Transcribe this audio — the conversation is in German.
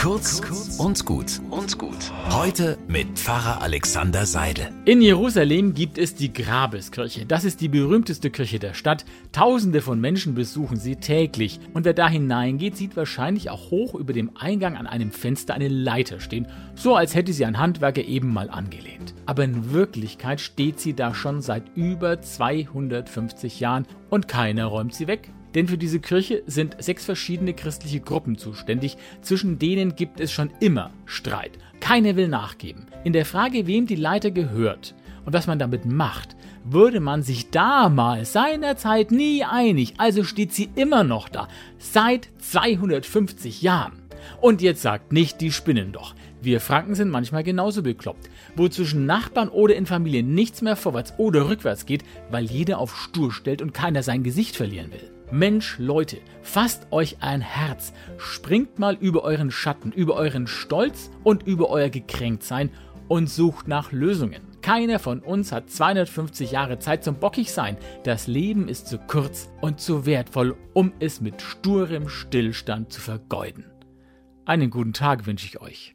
Kurz und gut und gut. Heute mit Pfarrer Alexander Seidel. In Jerusalem gibt es die Grabeskirche. Das ist die berühmteste Kirche der Stadt. Tausende von Menschen besuchen sie täglich. Und wer da hineingeht, sieht wahrscheinlich auch hoch über dem Eingang an einem Fenster eine Leiter stehen, so als hätte sie ein Handwerker eben mal angelehnt. Aber in Wirklichkeit steht sie da schon seit über 250 Jahren und keiner räumt sie weg. Denn für diese Kirche sind sechs verschiedene christliche Gruppen zuständig, zwischen denen gibt es schon immer Streit. Keine will nachgeben. In der Frage, wem die Leiter gehört und was man damit macht, würde man sich damals seinerzeit nie einig, also steht sie immer noch da, seit 250 Jahren. Und jetzt sagt nicht, die spinnen doch. Wir Franken sind manchmal genauso bekloppt, wo zwischen Nachbarn oder in Familien nichts mehr vorwärts oder rückwärts geht, weil jeder auf Stur stellt und keiner sein Gesicht verlieren will. Mensch, Leute, fasst euch ein Herz, springt mal über euren Schatten, über euren Stolz und über euer Gekränktsein und sucht nach Lösungen. Keiner von uns hat 250 Jahre Zeit zum Bockigsein. Das Leben ist zu kurz und zu wertvoll, um es mit sturem Stillstand zu vergeuden. Einen guten Tag wünsche ich euch.